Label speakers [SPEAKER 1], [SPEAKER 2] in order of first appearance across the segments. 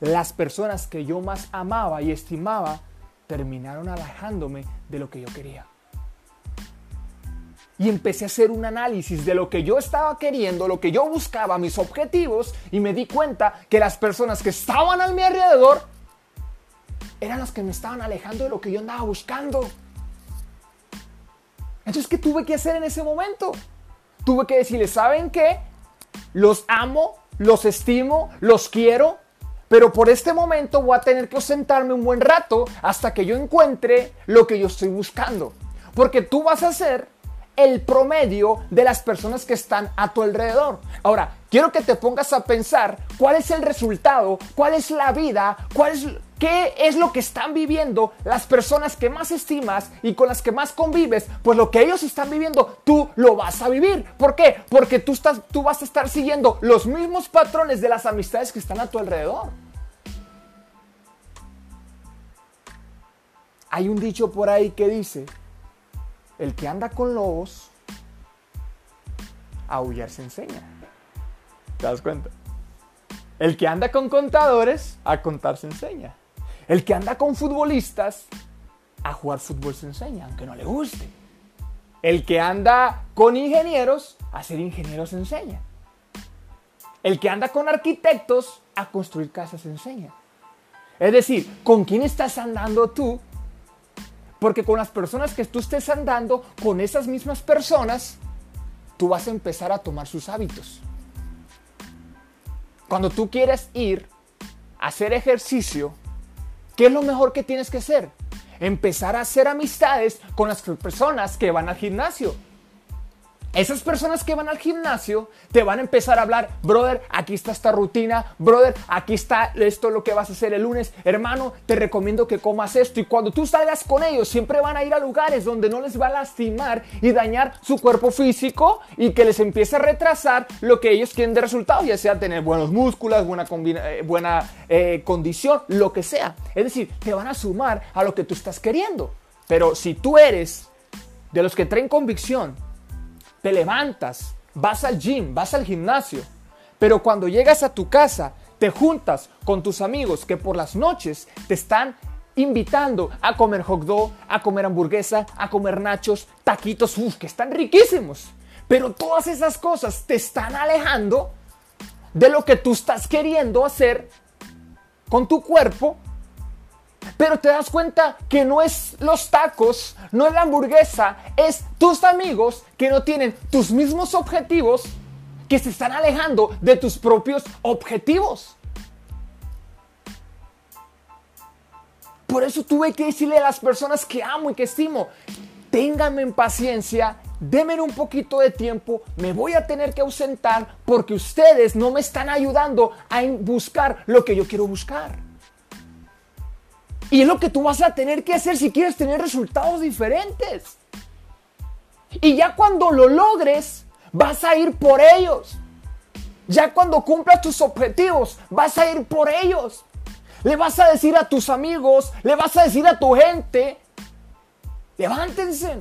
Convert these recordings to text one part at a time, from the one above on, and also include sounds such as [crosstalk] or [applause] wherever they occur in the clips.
[SPEAKER 1] las personas que yo más amaba y estimaba terminaron alejándome de lo que yo quería. Y empecé a hacer un análisis de lo que yo estaba queriendo, lo que yo buscaba, mis objetivos, y me di cuenta que las personas que estaban a mi alrededor eran las que me estaban alejando de lo que yo andaba buscando. Entonces, ¿qué tuve que hacer en ese momento? Tuve que decirles, ¿saben qué? Los amo, los estimo, los quiero, pero por este momento voy a tener que sentarme un buen rato hasta que yo encuentre lo que yo estoy buscando. Porque tú vas a ser el promedio de las personas que están a tu alrededor. Ahora, quiero que te pongas a pensar cuál es el resultado, cuál es la vida, cuál es, qué es lo que están viviendo las personas que más estimas y con las que más convives. Pues lo que ellos están viviendo, tú lo vas a vivir. ¿Por qué? Porque tú, estás, tú vas a estar siguiendo los mismos patrones de las amistades que están a tu alrededor. Hay un dicho por ahí que dice, el que anda con lobos, a aullar se enseña. ¿Te das cuenta? El que anda con contadores, a contar se enseña. El que anda con futbolistas, a jugar fútbol se enseña, aunque no le guste. El que anda con ingenieros, a ser ingeniero se enseña. El que anda con arquitectos, a construir casas se enseña. Es decir, ¿con quién estás andando tú porque con las personas que tú estés andando, con esas mismas personas, tú vas a empezar a tomar sus hábitos. Cuando tú quieres ir a hacer ejercicio, ¿qué es lo mejor que tienes que hacer? Empezar a hacer amistades con las personas que van al gimnasio. Esas personas que van al gimnasio te van a empezar a hablar, brother, aquí está esta rutina, brother, aquí está esto lo que vas a hacer el lunes, hermano, te recomiendo que comas esto y cuando tú salgas con ellos siempre van a ir a lugares donde no les va a lastimar y dañar su cuerpo físico y que les empiece a retrasar lo que ellos quieren de resultado, ya sea tener buenos músculos, buena, eh, buena eh, condición, lo que sea. Es decir, te van a sumar a lo que tú estás queriendo. Pero si tú eres de los que traen convicción, te levantas, vas al gym, vas al gimnasio, pero cuando llegas a tu casa, te juntas con tus amigos que por las noches te están invitando a comer hot dog, a comer hamburguesa, a comer nachos, taquitos, uff, que están riquísimos. Pero todas esas cosas te están alejando de lo que tú estás queriendo hacer con tu cuerpo pero te das cuenta que no es los tacos, no es la hamburguesa, es tus amigos que no tienen tus mismos objetivos, que se están alejando de tus propios objetivos. Por eso tuve que decirle a las personas que amo y que estimo, ténganme en paciencia, denme un poquito de tiempo, me voy a tener que ausentar porque ustedes no me están ayudando a buscar lo que yo quiero buscar. Y es lo que tú vas a tener que hacer si quieres tener resultados diferentes. Y ya cuando lo logres, vas a ir por ellos. Ya cuando cumplas tus objetivos, vas a ir por ellos. Le vas a decir a tus amigos, le vas a decir a tu gente, levántense.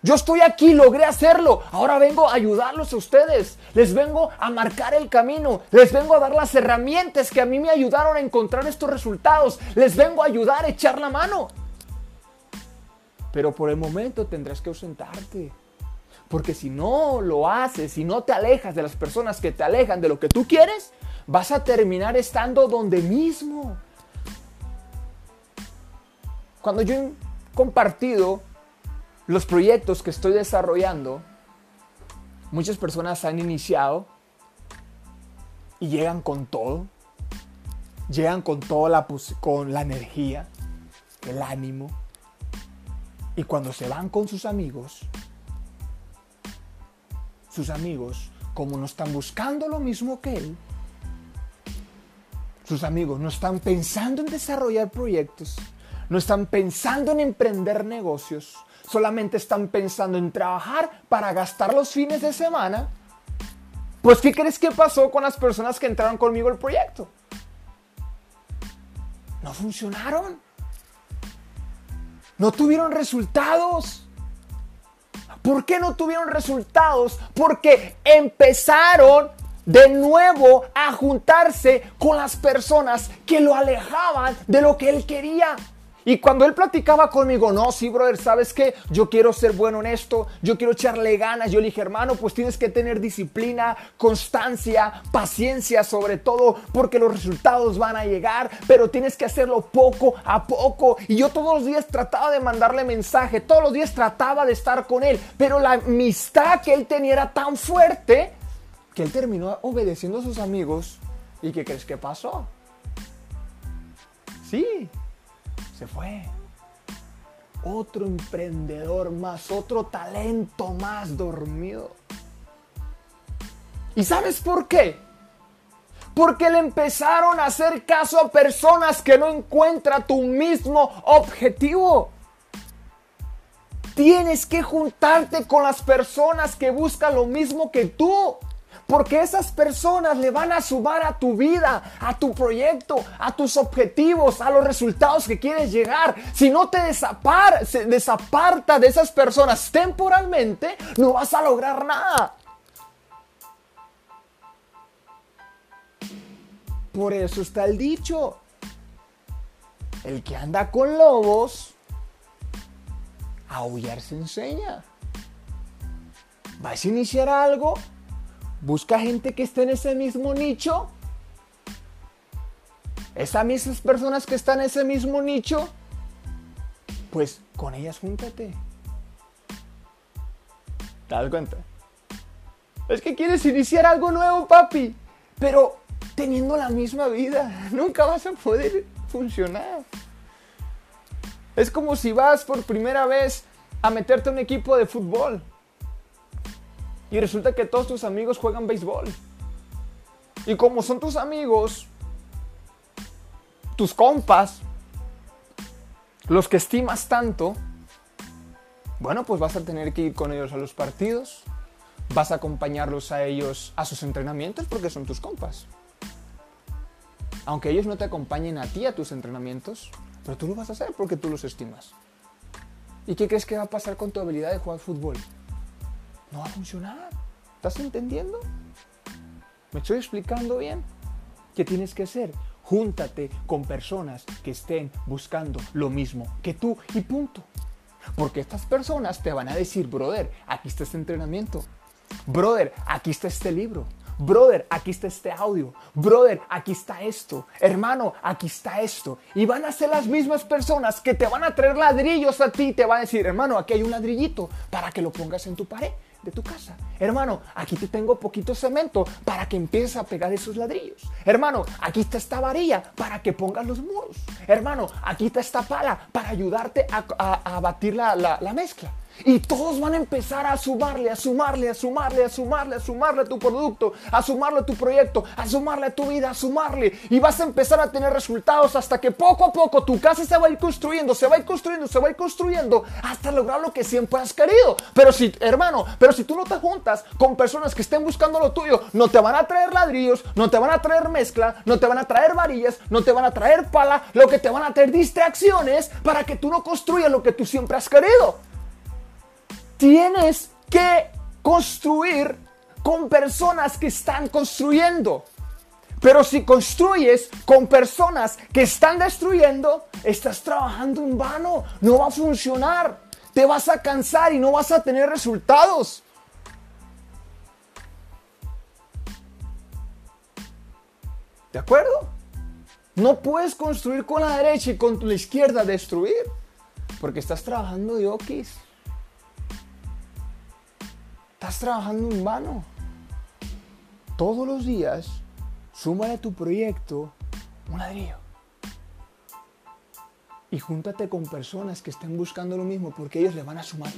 [SPEAKER 1] Yo estoy aquí, logré hacerlo. Ahora vengo a ayudarlos a ustedes. Les vengo a marcar el camino. Les vengo a dar las herramientas que a mí me ayudaron a encontrar estos resultados. Les vengo a ayudar a echar la mano. Pero por el momento tendrás que ausentarte. Porque si no lo haces, si no te alejas de las personas que te alejan de lo que tú quieres, vas a terminar estando donde mismo. Cuando yo he compartido los proyectos que estoy desarrollando, muchas personas han iniciado y llegan con todo. Llegan con toda la, con la energía, el ánimo. Y cuando se van con sus amigos, sus amigos, como no están buscando lo mismo que él, sus amigos no están pensando en desarrollar proyectos, no están pensando en emprender negocios, solamente están pensando en trabajar para gastar los fines de semana, pues ¿qué crees que pasó con las personas que entraron conmigo al proyecto? No funcionaron. No tuvieron resultados. ¿Por qué no tuvieron resultados? Porque empezaron de nuevo a juntarse con las personas que lo alejaban de lo que él quería. Y cuando él platicaba conmigo, no, sí, brother, ¿sabes qué? Yo quiero ser bueno en esto, yo quiero echarle ganas. Yo le dije, hermano, pues tienes que tener disciplina, constancia, paciencia sobre todo, porque los resultados van a llegar, pero tienes que hacerlo poco a poco. Y yo todos los días trataba de mandarle mensaje, todos los días trataba de estar con él, pero la amistad que él tenía era tan fuerte que él terminó obedeciendo a sus amigos. ¿Y qué crees que pasó? Sí, se fue. Otro emprendedor más, otro talento más dormido. ¿Y sabes por qué? Porque le empezaron a hacer caso a personas que no encuentran tu mismo objetivo. Tienes que juntarte con las personas que buscan lo mismo que tú. Porque esas personas le van a sumar a tu vida, a tu proyecto, a tus objetivos, a los resultados que quieres llegar. Si no te desaparta de esas personas temporalmente, no vas a lograr nada. Por eso está el dicho. El que anda con lobos, aullar se enseña. ¿Vas a iniciar algo? Busca gente que esté en ese mismo nicho. Esas mismas personas que están en ese mismo nicho, pues con ellas júntate. ¿Te das cuenta? Es que quieres iniciar algo nuevo, papi, pero teniendo la misma vida, [laughs] nunca vas a poder funcionar. Es como si vas por primera vez a meterte en un equipo de fútbol. Y resulta que todos tus amigos juegan béisbol. Y como son tus amigos, tus compas, los que estimas tanto, bueno, pues vas a tener que ir con ellos a los partidos, vas a acompañarlos a ellos a sus entrenamientos porque son tus compas. Aunque ellos no te acompañen a ti a tus entrenamientos, pero tú lo vas a hacer porque tú los estimas. ¿Y qué crees que va a pasar con tu habilidad de jugar fútbol? No va a funcionar. ¿Estás entendiendo? ¿Me estoy explicando bien? ¿Qué tienes que hacer? Júntate con personas que estén buscando lo mismo que tú y punto. Porque estas personas te van a decir, brother, aquí está este entrenamiento. Brother, aquí está este libro. Brother, aquí está este audio. Brother, aquí está esto. Hermano, aquí está esto. Y van a ser las mismas personas que te van a traer ladrillos a ti. Te van a decir, hermano, aquí hay un ladrillito para que lo pongas en tu pared de tu casa. Hermano, aquí te tengo poquito cemento para que empieces a pegar esos ladrillos. Hermano, aquí está esta varilla para que pongas los muros. Hermano, aquí está esta pala para ayudarte a, batir la, la mezcla. Y todos van a empezar a sumarle, a sumarle, a sumarle, a sumarle, a sumarle a tu producto, a sumarle a tu proyecto, a sumarle a tu vida, a sumarle. Y vas a empezar a tener resultados hasta que poco a poco tu casa se va a ir construyendo, se va a ir construyendo, se va a ir construyendo hasta lograr lo que siempre has querido. Pero si, hermano, pero si tú no te juntas con personas que estén buscando lo tuyo, no te van a traer ladrillos, no te van a traer mezcla, no te van a traer varillas, no te van a traer pala, lo que te van a traer distracciones para que tú no construyas lo que tú siempre has querido tienes que construir con personas que están construyendo. Pero si construyes con personas que están destruyendo, estás trabajando en vano. No va a funcionar. Te vas a cansar y no vas a tener resultados. ¿De acuerdo? No puedes construir con la derecha y con la izquierda destruir. Porque estás trabajando de. Estás trabajando en vano. Todos los días, súmale a tu proyecto un ladrillo. Y júntate con personas que estén buscando lo mismo porque ellos le van a sumar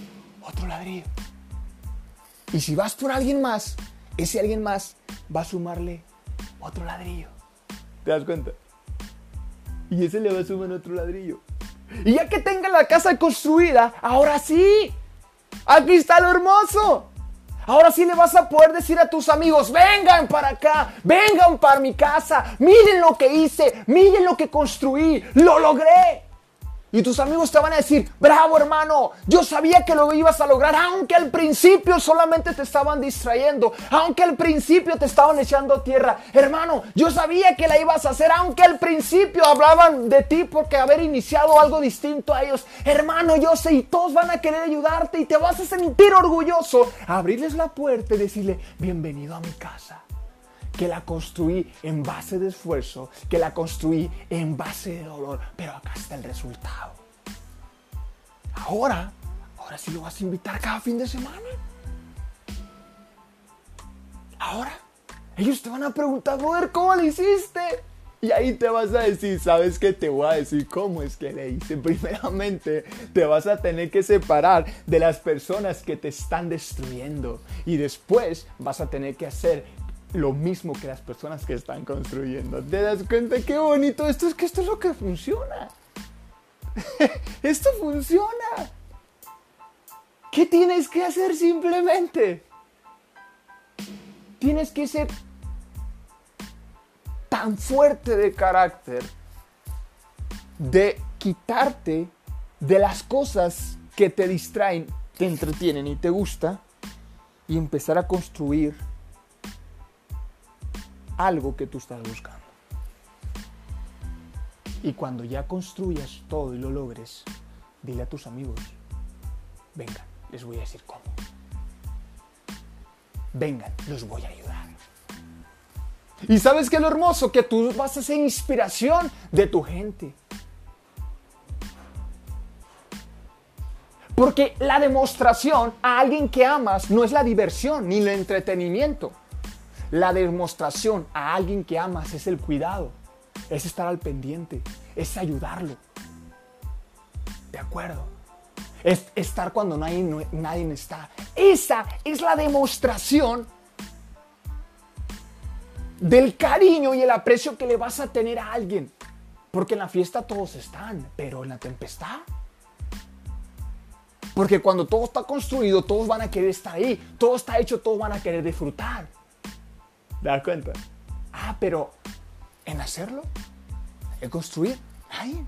[SPEAKER 1] otro ladrillo. Y si vas por alguien más, ese alguien más va a sumarle otro ladrillo. ¿Te das cuenta? Y ese le va a sumar otro ladrillo. Y ya que tenga la casa construida, ahora sí, aquí está lo hermoso. Ahora sí le vas a poder decir a tus amigos, vengan para acá, vengan para mi casa, miren lo que hice, miren lo que construí, lo logré. Y tus amigos te van a decir, bravo hermano, yo sabía que lo ibas a lograr, aunque al principio solamente te estaban distrayendo, aunque al principio te estaban echando tierra. Hermano, yo sabía que la ibas a hacer, aunque al principio hablaban de ti porque haber iniciado algo distinto a ellos. Hermano, yo sé, y todos van a querer ayudarte y te vas a sentir orgulloso. Abrirles la puerta y decirle, bienvenido a mi casa que la construí en base de esfuerzo, que la construí en base de dolor, pero acá está el resultado. Ahora, ahora sí lo vas a invitar cada fin de semana. Ahora, ellos te van a preguntar, ver ¿cómo lo hiciste? Y ahí te vas a decir, ¿sabes qué? Te voy a decir cómo es que le hice. [laughs] Primeramente, te vas a tener que separar de las personas que te están destruyendo. Y después vas a tener que hacer lo mismo que las personas que están construyendo. ¿Te das cuenta qué bonito esto es que esto es lo que funciona? [laughs] esto funciona. ¿Qué tienes que hacer simplemente? Tienes que ser tan fuerte de carácter de quitarte de las cosas que te distraen, te entretienen y te gusta y empezar a construir algo que tú estás buscando. Y cuando ya construyas todo y lo logres, dile a tus amigos, vengan, les voy a decir cómo. Vengan, los voy a ayudar. Y sabes que lo hermoso, que tú vas a ser inspiración de tu gente. Porque la demostración a alguien que amas no es la diversión ni el entretenimiento. La demostración a alguien que amas es el cuidado, es estar al pendiente, es ayudarlo. ¿De acuerdo? Es estar cuando nadie, nadie está. Esa es la demostración del cariño y el aprecio que le vas a tener a alguien. Porque en la fiesta todos están, pero en la tempestad. Porque cuando todo está construido, todos van a querer estar ahí. Todo está hecho, todos van a querer disfrutar. ¿Te das cuenta? Ah, pero en hacerlo, en construir, ahí.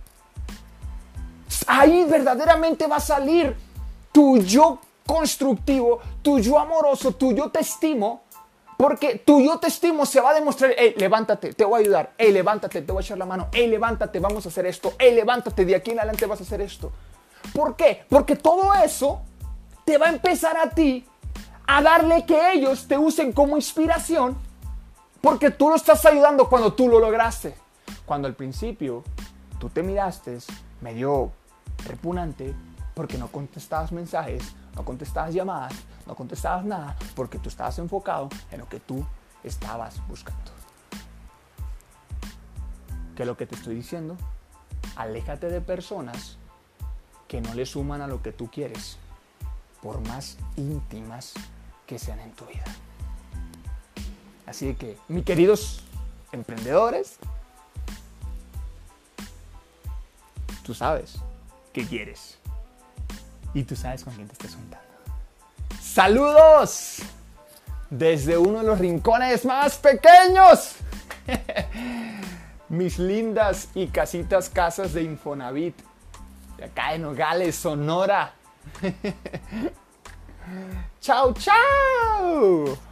[SPEAKER 1] Ahí verdaderamente va a salir tu yo constructivo, tu yo amoroso, tu yo te estimo. Porque tu yo te estimo se va a demostrar, hey, levántate, te voy a ayudar, hey, levántate, te voy a echar la mano, hey, levántate, vamos a hacer esto, hey, levántate, de aquí en adelante vas a hacer esto. ¿Por qué? Porque todo eso te va a empezar a ti a darle que ellos te usen como inspiración porque tú lo estás ayudando cuando tú lo lograste. Cuando al principio tú te miraste medio repugnante porque no contestabas mensajes, no contestabas llamadas, no contestabas nada, porque tú estabas enfocado en lo que tú estabas buscando. ¿Qué es lo que te estoy diciendo? Aléjate de personas que no le suman a lo que tú quieres, por más íntimas que sean en tu vida. Así que, mis queridos emprendedores, tú sabes qué quieres. Y tú sabes con quién te estás juntando. Saludos desde uno de los rincones más pequeños. [laughs] Mis lindas y casitas casas de Infonavit. De acá en Nogales, Sonora. [laughs] chao, chao.